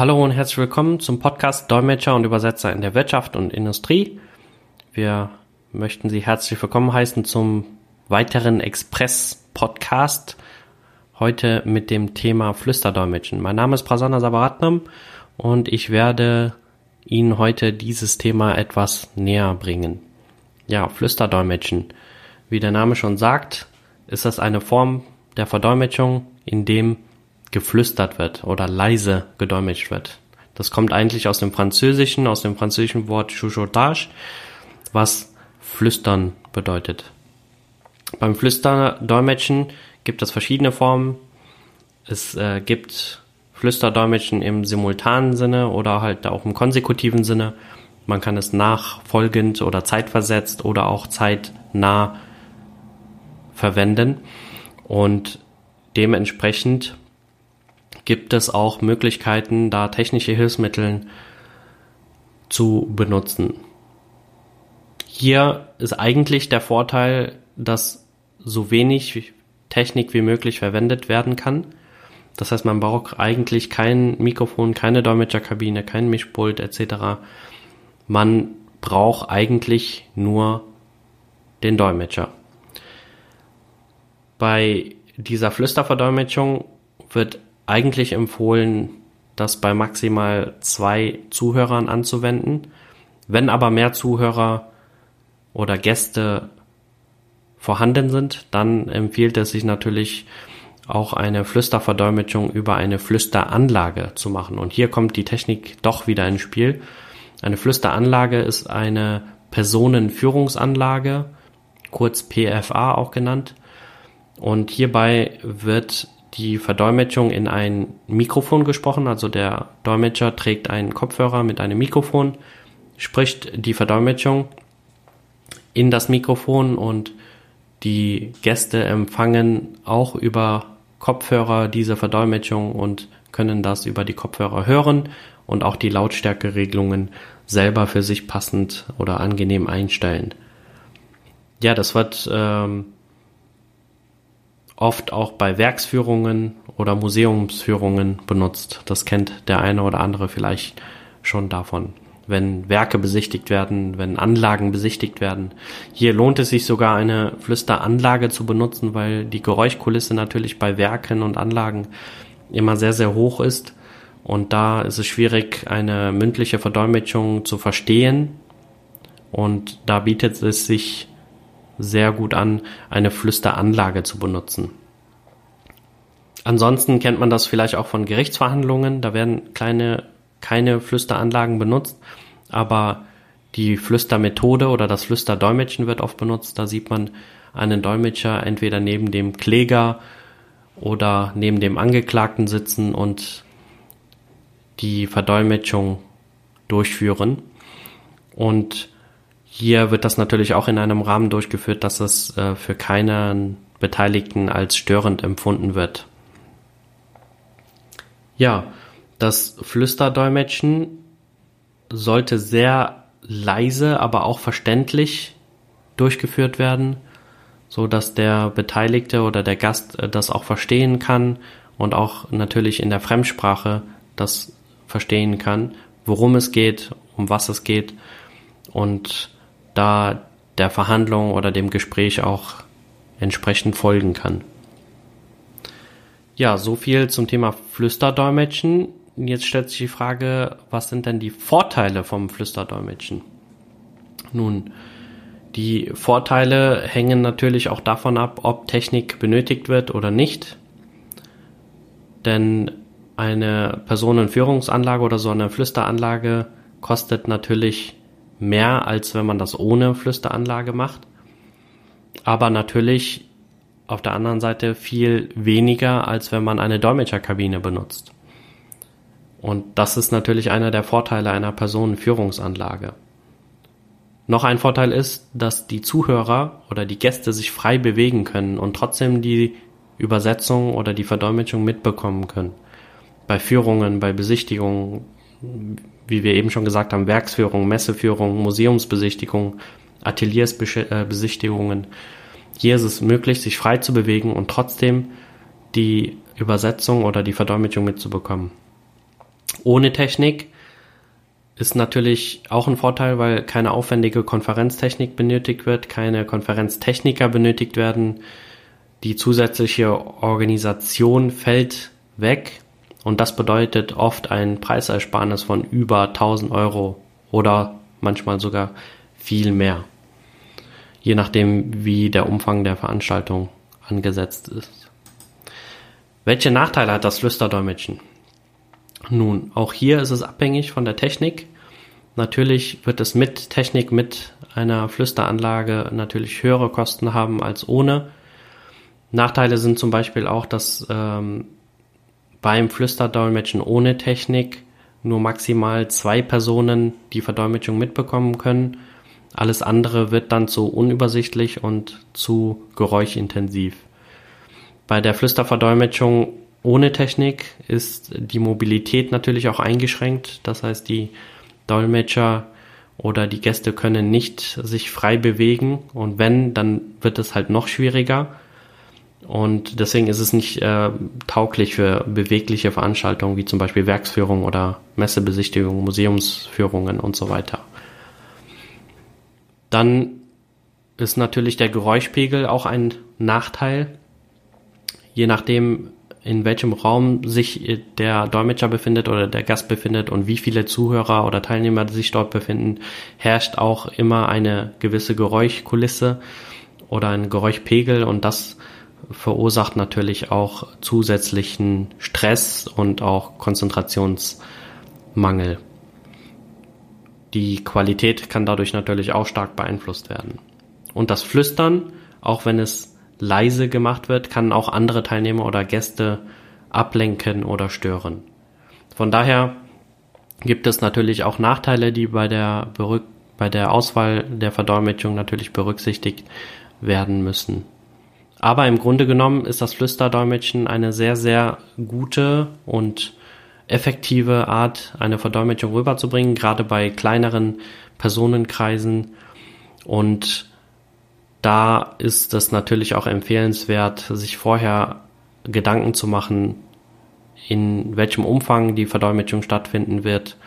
Hallo und herzlich willkommen zum Podcast Dolmetscher und Übersetzer in der Wirtschaft und Industrie. Wir möchten Sie herzlich willkommen heißen zum weiteren Express-Podcast. Heute mit dem Thema Flüsterdolmetschen. Mein Name ist Prasanna Sabaratnam und ich werde Ihnen heute dieses Thema etwas näher bringen. Ja, Flüsterdolmetschen. Wie der Name schon sagt, ist das eine Form der Verdolmetschung, in dem geflüstert wird oder leise gedolmetscht wird. Das kommt eigentlich aus dem Französischen, aus dem französischen Wort chuchotage, was flüstern bedeutet. Beim Flüsterdolmetschen gibt es verschiedene Formen. Es äh, gibt Flüsterdolmetschen im simultanen Sinne oder halt auch im konsekutiven Sinne. Man kann es nachfolgend oder zeitversetzt oder auch zeitnah verwenden. Und dementsprechend gibt es auch Möglichkeiten, da technische Hilfsmittel zu benutzen. Hier ist eigentlich der Vorteil, dass so wenig Technik wie möglich verwendet werden kann. Das heißt, man braucht eigentlich kein Mikrofon, keine Dolmetscherkabine, kein Mischpult etc. Man braucht eigentlich nur den Dolmetscher. Bei dieser Flüsterverdolmetschung wird eigentlich empfohlen, das bei maximal zwei Zuhörern anzuwenden. Wenn aber mehr Zuhörer oder Gäste vorhanden sind, dann empfiehlt es sich natürlich auch eine Flüsterverdolmetschung über eine Flüsteranlage zu machen. Und hier kommt die Technik doch wieder ins Spiel. Eine Flüsteranlage ist eine Personenführungsanlage, kurz PFA auch genannt. Und hierbei wird die Verdolmetschung in ein Mikrofon gesprochen. Also der Dolmetscher trägt einen Kopfhörer mit einem Mikrofon, spricht die Verdolmetschung in das Mikrofon und die Gäste empfangen auch über Kopfhörer diese Verdolmetschung und können das über die Kopfhörer hören und auch die Lautstärkeregelungen selber für sich passend oder angenehm einstellen. Ja, das wird ähm, oft auch bei Werksführungen oder Museumsführungen benutzt. Das kennt der eine oder andere vielleicht schon davon. Wenn Werke besichtigt werden, wenn Anlagen besichtigt werden. Hier lohnt es sich sogar eine Flüsteranlage zu benutzen, weil die Geräuschkulisse natürlich bei Werken und Anlagen immer sehr, sehr hoch ist. Und da ist es schwierig, eine mündliche Verdolmetschung zu verstehen. Und da bietet es sich sehr gut an, eine Flüsteranlage zu benutzen. Ansonsten kennt man das vielleicht auch von Gerichtsverhandlungen. Da werden kleine, keine Flüsteranlagen benutzt, aber die Flüstermethode oder das Flüsterdolmetschen wird oft benutzt. Da sieht man einen Dolmetscher entweder neben dem Kläger oder neben dem Angeklagten sitzen und die Verdolmetschung durchführen. Und hier wird das natürlich auch in einem Rahmen durchgeführt, dass es äh, für keinen Beteiligten als störend empfunden wird. Ja, das Flüsterdolmetschen sollte sehr leise, aber auch verständlich durchgeführt werden, so dass der Beteiligte oder der Gast äh, das auch verstehen kann und auch natürlich in der Fremdsprache das verstehen kann, worum es geht, um was es geht und da der Verhandlung oder dem Gespräch auch entsprechend folgen kann. Ja, so viel zum Thema Flüsterdolmetschen. Jetzt stellt sich die Frage, was sind denn die Vorteile vom Flüsterdolmetschen? Nun, die Vorteile hängen natürlich auch davon ab, ob Technik benötigt wird oder nicht. Denn eine Personenführungsanlage oder so eine Flüsteranlage kostet natürlich mehr, als wenn man das ohne Flüsteranlage macht. Aber natürlich auf der anderen Seite viel weniger, als wenn man eine Dolmetscherkabine benutzt. Und das ist natürlich einer der Vorteile einer Personenführungsanlage. Noch ein Vorteil ist, dass die Zuhörer oder die Gäste sich frei bewegen können und trotzdem die Übersetzung oder die Verdolmetschung mitbekommen können. Bei Führungen, bei Besichtigungen, wie wir eben schon gesagt haben, Werksführung, Messeführung, Museumsbesichtigung, Ateliersbesichtigungen. Hier ist es möglich, sich frei zu bewegen und trotzdem die Übersetzung oder die Verdolmetschung mitzubekommen. Ohne Technik ist natürlich auch ein Vorteil, weil keine aufwendige Konferenztechnik benötigt wird, keine Konferenztechniker benötigt werden. Die zusätzliche Organisation fällt weg und das bedeutet oft ein Preisersparnis von über 1000 Euro oder manchmal sogar viel mehr. Je nachdem, wie der Umfang der Veranstaltung angesetzt ist. Welche Nachteile hat das Flüsterdolmetschen? Nun, auch hier ist es abhängig von der Technik. Natürlich wird es mit Technik, mit einer Flüsteranlage natürlich höhere Kosten haben als ohne. Nachteile sind zum Beispiel auch, dass ähm, beim Flüsterdolmetschen ohne Technik nur maximal zwei Personen die Verdolmetschung mitbekommen können. Alles andere wird dann zu unübersichtlich und zu geräuschintensiv. Bei der Flüsterverdolmetschung ohne Technik ist die Mobilität natürlich auch eingeschränkt. Das heißt, die Dolmetscher oder die Gäste können nicht sich frei bewegen und wenn, dann wird es halt noch schwieriger. Und deswegen ist es nicht äh, tauglich für bewegliche Veranstaltungen wie zum Beispiel Werksführung oder Messebesichtigung, Museumsführungen und so weiter. Dann ist natürlich der Geräuschpegel auch ein Nachteil. Je nachdem, in welchem Raum sich der Dolmetscher befindet oder der Gast befindet und wie viele Zuhörer oder Teilnehmer sich dort befinden, herrscht auch immer eine gewisse Geräuschkulisse oder ein Geräuschpegel und das verursacht natürlich auch zusätzlichen Stress und auch Konzentrationsmangel. Die Qualität kann dadurch natürlich auch stark beeinflusst werden. Und das Flüstern, auch wenn es leise gemacht wird, kann auch andere Teilnehmer oder Gäste ablenken oder stören. Von daher gibt es natürlich auch Nachteile, die bei der, bei der Auswahl der Verdolmetschung natürlich berücksichtigt werden müssen. Aber im Grunde genommen ist das Flüsterdolmetschen eine sehr, sehr gute und effektive Art, eine Verdolmetschung rüberzubringen, gerade bei kleineren Personenkreisen. Und da ist es natürlich auch empfehlenswert, sich vorher Gedanken zu machen, in welchem Umfang die Verdolmetschung stattfinden wird,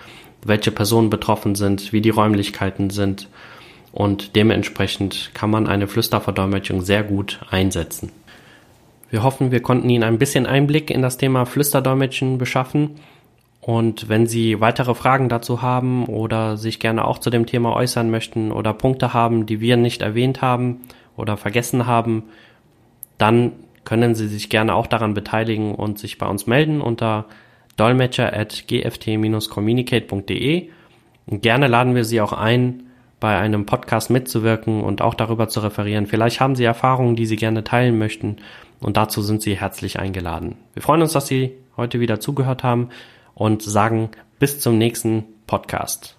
welche Personen betroffen sind, wie die Räumlichkeiten sind und dementsprechend kann man eine Flüsterverdolmetschung sehr gut einsetzen. Wir hoffen, wir konnten Ihnen ein bisschen Einblick in das Thema Flüsterdolmetschen beschaffen. Und wenn Sie weitere Fragen dazu haben oder sich gerne auch zu dem Thema äußern möchten oder Punkte haben, die wir nicht erwähnt haben oder vergessen haben, dann können Sie sich gerne auch daran beteiligen und sich bei uns melden unter dolmetscher at gft-communicate.de. Gerne laden wir Sie auch ein, bei einem Podcast mitzuwirken und auch darüber zu referieren. Vielleicht haben Sie Erfahrungen, die Sie gerne teilen möchten und dazu sind Sie herzlich eingeladen. Wir freuen uns, dass Sie heute wieder zugehört haben und sagen bis zum nächsten Podcast.